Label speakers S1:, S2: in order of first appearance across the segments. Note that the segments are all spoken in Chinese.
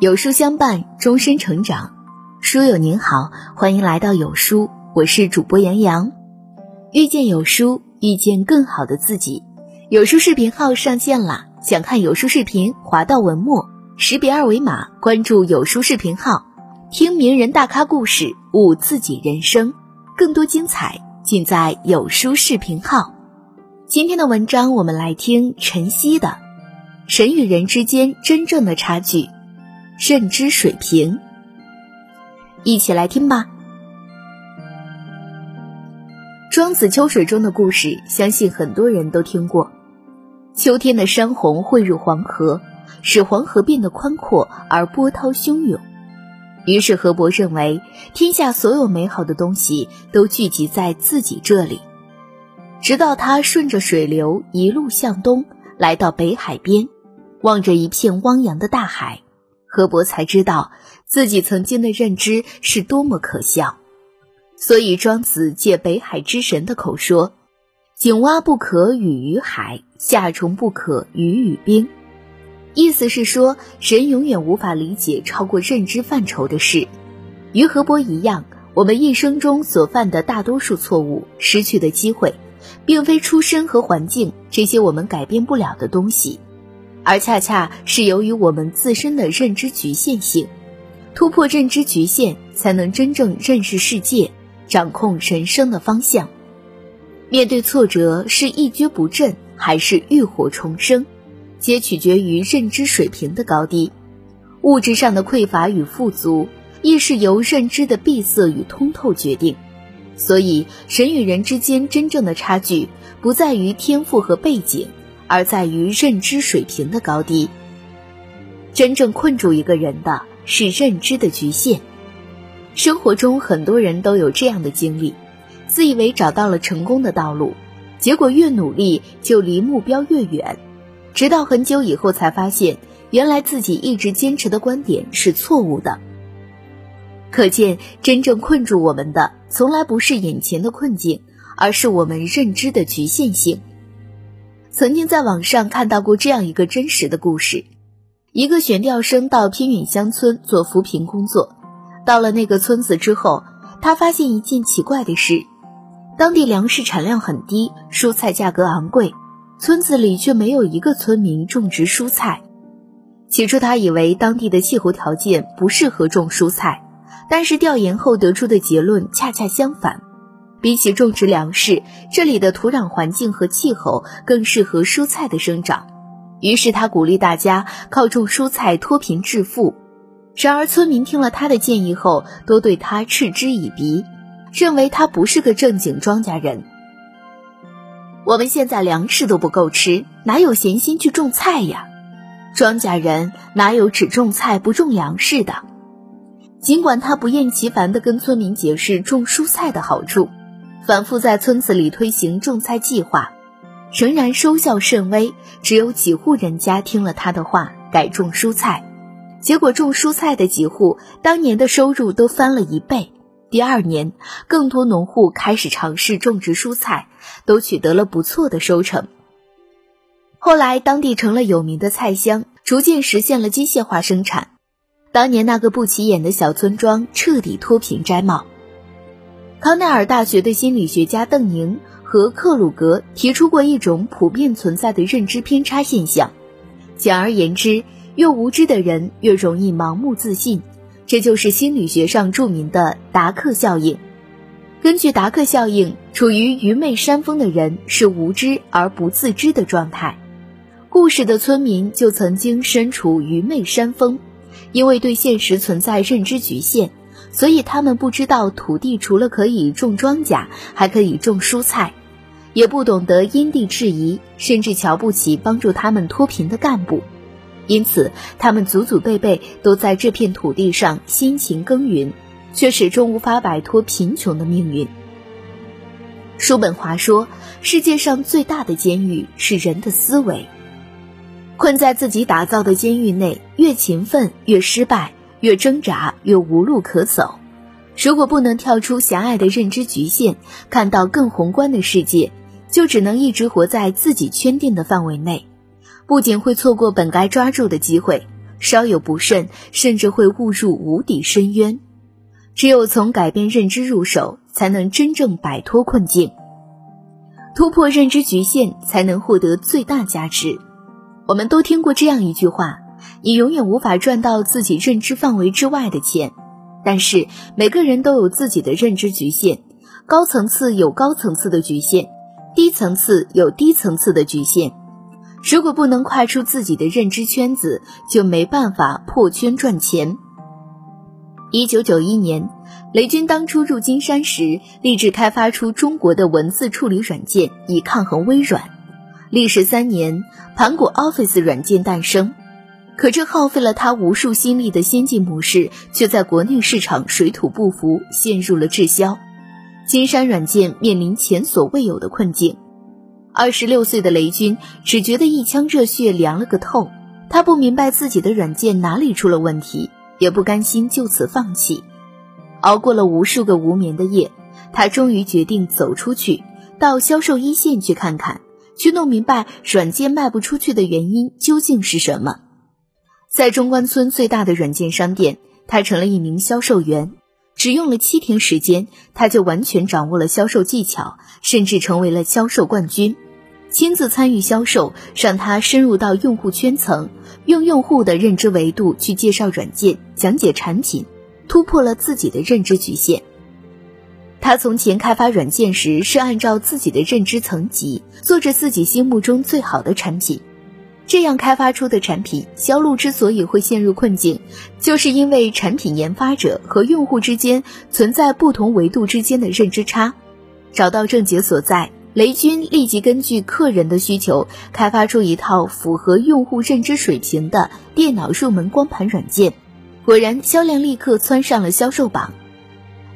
S1: 有书相伴，终身成长。书友您好，欢迎来到有书，我是主播杨洋。遇见有书，遇见更好的自己。有书视频号上线啦！想看有书视频，滑到文末，识别二维码关注有书视频号，听名人大咖故事，悟自己人生。更多精彩尽在有书视频号。今天的文章，我们来听晨曦的《人与人之间真正的差距》。认知水平，一起来听吧。庄子秋水中的故事，相信很多人都听过。秋天的山洪汇入黄河，使黄河变得宽阔而波涛汹涌。于是河伯认为，天下所有美好的东西都聚集在自己这里。直到他顺着水流一路向东，来到北海边，望着一片汪洋的大海。河伯才知道自己曾经的认知是多么可笑，所以庄子借北海之神的口说：“井蛙不可语于海，夏虫不可语于冰。”意思是说，神永远无法理解超过认知范畴的事。与河伯一样，我们一生中所犯的大多数错误、失去的机会，并非出身和环境这些我们改变不了的东西。而恰恰是由于我们自身的认知局限性，突破认知局限，才能真正认识世界，掌控人生的方向。面对挫折，是一蹶不振，还是浴火重生，皆取决于认知水平的高低。物质上的匮乏与富足，亦是由认知的闭塞与通透决定。所以，人与人之间真正的差距，不在于天赋和背景。而在于认知水平的高低。真正困住一个人的是认知的局限。生活中很多人都有这样的经历，自以为找到了成功的道路，结果越努力就离目标越远，直到很久以后才发现，原来自己一直坚持的观点是错误的。可见，真正困住我们的，从来不是眼前的困境，而是我们认知的局限性。曾经在网上看到过这样一个真实的故事：一个选调生到偏远乡村做扶贫工作，到了那个村子之后，他发现一件奇怪的事：当地粮食产量很低，蔬菜价格昂贵，村子里却没有一个村民种植蔬菜。起初他以为当地的气候条件不适合种蔬菜，但是调研后得出的结论恰恰相反。比起种植粮食，这里的土壤环境和气候更适合蔬菜的生长。于是他鼓励大家靠种蔬菜脱贫致富。然而村民听了他的建议后，都对他嗤之以鼻，认为他不是个正经庄稼人。我们现在粮食都不够吃，哪有闲心去种菜呀？庄稼人哪有只种菜不种粮食的？尽管他不厌其烦地跟村民解释种蔬菜的好处。反复在村子里推行种菜计划，仍然收效甚微。只有几户人家听了他的话，改种蔬菜。结果种蔬菜的几户当年的收入都翻了一倍。第二年，更多农户开始尝试种植蔬菜，都取得了不错的收成。后来，当地成了有名的菜乡，逐渐实现了机械化生产。当年那个不起眼的小村庄，彻底脱贫摘帽。康奈尔大学的心理学家邓宁和克鲁格提出过一种普遍存在的认知偏差现象。简而言之，越无知的人越容易盲目自信，这就是心理学上著名的达克效应。根据达克效应，处于愚昧山峰的人是无知而不自知的状态。故事的村民就曾经身处愚昧山峰，因为对现实存在认知局限。所以他们不知道土地除了可以种庄稼，还可以种蔬菜，也不懂得因地制宜，甚至瞧不起帮助他们脱贫的干部。因此，他们祖祖辈辈都在这片土地上辛勤耕耘，却始终无法摆脱贫穷的命运。叔本华说：“世界上最大的监狱是人的思维。困在自己打造的监狱内，越勤奋越失败。”越挣扎越无路可走，如果不能跳出狭隘的认知局限，看到更宏观的世界，就只能一直活在自己圈定的范围内，不仅会错过本该抓住的机会，稍有不慎，甚至会误入无底深渊。只有从改变认知入手，才能真正摆脱困境，突破认知局限，才能获得最大价值。我们都听过这样一句话：你永远无法赚到自己认知范围之外的钱。但是每个人都有自己的认知局限，高层次有高层次的局限，低层次有低层次的局限。如果不能跨出自己的认知圈子，就没办法破圈赚钱。一九九一年，雷军当初入金山时，立志开发出中国的文字处理软件，以抗衡微软。历时三年，盘古 Office 软件诞生。可这耗费了他无数心力的先进模式，却在国内市场水土不服，陷入了滞销。金山软件面临前所未有的困境。二十六岁的雷军只觉得一腔热血凉了个透，他不明白自己的软件哪里出了问题，也不甘心就此放弃。熬过了无数个无眠的夜，他终于决定走出去，到销售一线去看看，去弄明白软件卖不出去的原因究竟是什么。在中关村最大的软件商店，他成了一名销售员。只用了七天时间，他就完全掌握了销售技巧，甚至成为了销售冠军。亲自参与销售，让他深入到用户圈层，用用户的认知维度去介绍软件、讲解产品，突破了自己的认知局限。他从前开发软件时，是按照自己的认知层级，做着自己心目中最好的产品。这样开发出的产品销路之所以会陷入困境，就是因为产品研发者和用户之间存在不同维度之间的认知差。找到症结所在，雷军立即根据客人的需求，开发出一套符合用户认知水平的电脑入门光盘软件。果然，销量立刻蹿上了销售榜。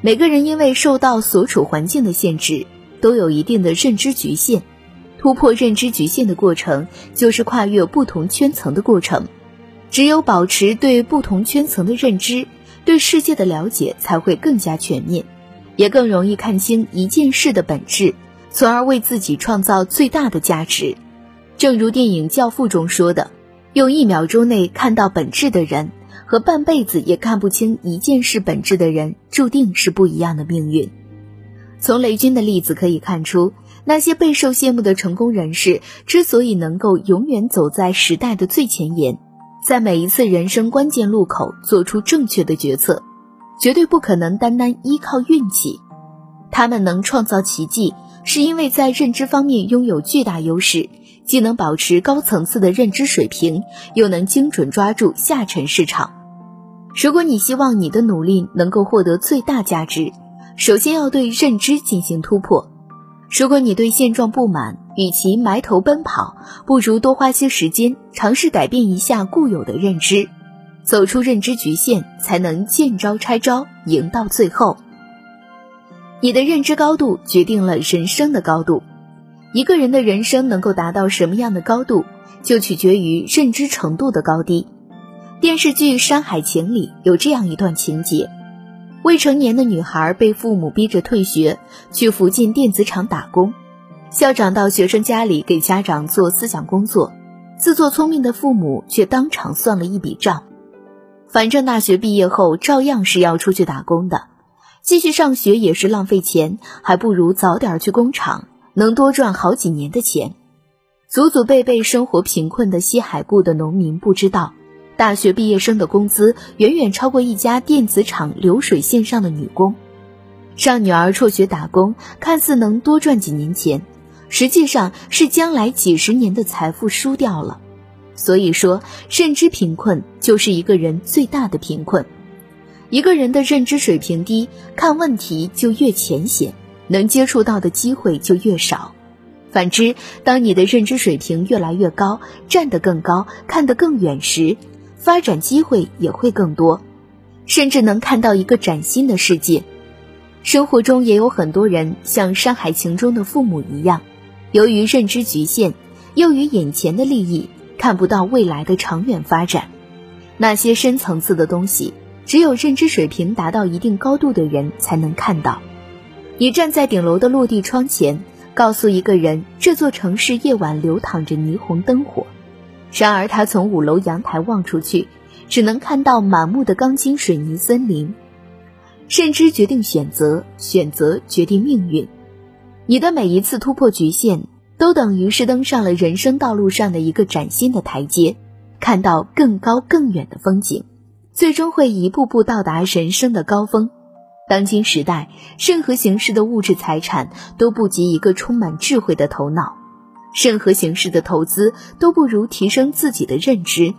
S1: 每个人因为受到所处环境的限制，都有一定的认知局限。突破认知局限的过程，就是跨越不同圈层的过程。只有保持对不同圈层的认知，对世界的了解才会更加全面，也更容易看清一件事的本质，从而为自己创造最大的价值。正如电影《教父》中说的：“用一秒钟内看到本质的人，和半辈子也看不清一件事本质的人，注定是不一样的命运。”从雷军的例子可以看出。那些备受羡慕的成功人士，之所以能够永远走在时代的最前沿，在每一次人生关键路口做出正确的决策，绝对不可能单单依靠运气。他们能创造奇迹，是因为在认知方面拥有巨大优势，既能保持高层次的认知水平，又能精准抓住下沉市场。如果你希望你的努力能够获得最大价值，首先要对认知进行突破。如果你对现状不满，与其埋头奔跑，不如多花些时间尝试改变一下固有的认知，走出认知局限，才能见招拆招，赢到最后。你的认知高度决定了人生的高度，一个人的人生能够达到什么样的高度，就取决于认知程度的高低。电视剧《山海情》里有这样一段情节。未成年的女孩被父母逼着退学，去附近电子厂打工。校长到学生家里给家长做思想工作，自作聪明的父母却当场算了一笔账：反正大学毕业后照样是要出去打工的，继续上学也是浪费钱，还不如早点去工厂，能多赚好几年的钱。祖祖辈辈生活贫困的西海固的农民不知道。大学毕业生的工资远远超过一家电子厂流水线上的女工，让女儿辍学打工，看似能多赚几年钱，实际上是将来几十年的财富输掉了。所以说，认知贫困就是一个人最大的贫困。一个人的认知水平低，看问题就越浅显，能接触到的机会就越少。反之，当你的认知水平越来越高，站得更高，看得更远时，发展机会也会更多，甚至能看到一个崭新的世界。生活中也有很多人像《山海情》中的父母一样，由于认知局限，又于眼前的利益，看不到未来的长远发展。那些深层次的东西，只有认知水平达到一定高度的人才能看到。你站在顶楼的落地窗前，告诉一个人这座城市夜晚流淌着霓虹灯火。然而，他从五楼阳台望出去，只能看到满目的钢筋水泥森林。认知决定选择，选择决定命运。你的每一次突破局限，都等于是登上了人生道路上的一个崭新的台阶，看到更高更远的风景，最终会一步步到达人生的高峰。当今时代，任何形式的物质财产都不及一个充满智慧的头脑，任何形式的投资都不如提升自己的认知。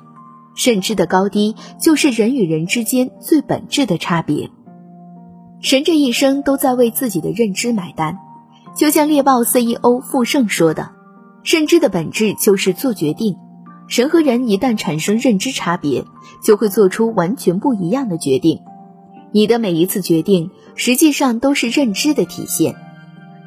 S1: 认知的高低，就是人与人之间最本质的差别。人这一生都在为自己的认知买单，就像猎豹 CEO 傅盛说的：“认知的本质就是做决定。人和人一旦产生认知差别，就会做出完全不一样的决定。”你的每一次决定，实际上都是认知的体现。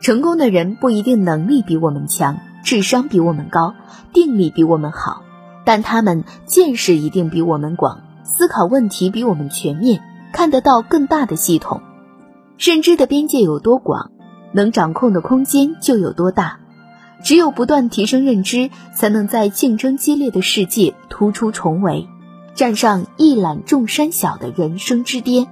S1: 成功的人不一定能力比我们强，智商比我们高，定力比我们好，但他们见识一定比我们广，思考问题比我们全面，看得到更大的系统。认知的边界有多广，能掌控的空间就有多大。只有不断提升认知，才能在竞争激烈的世界突出重围，站上一览众山小的人生之巅。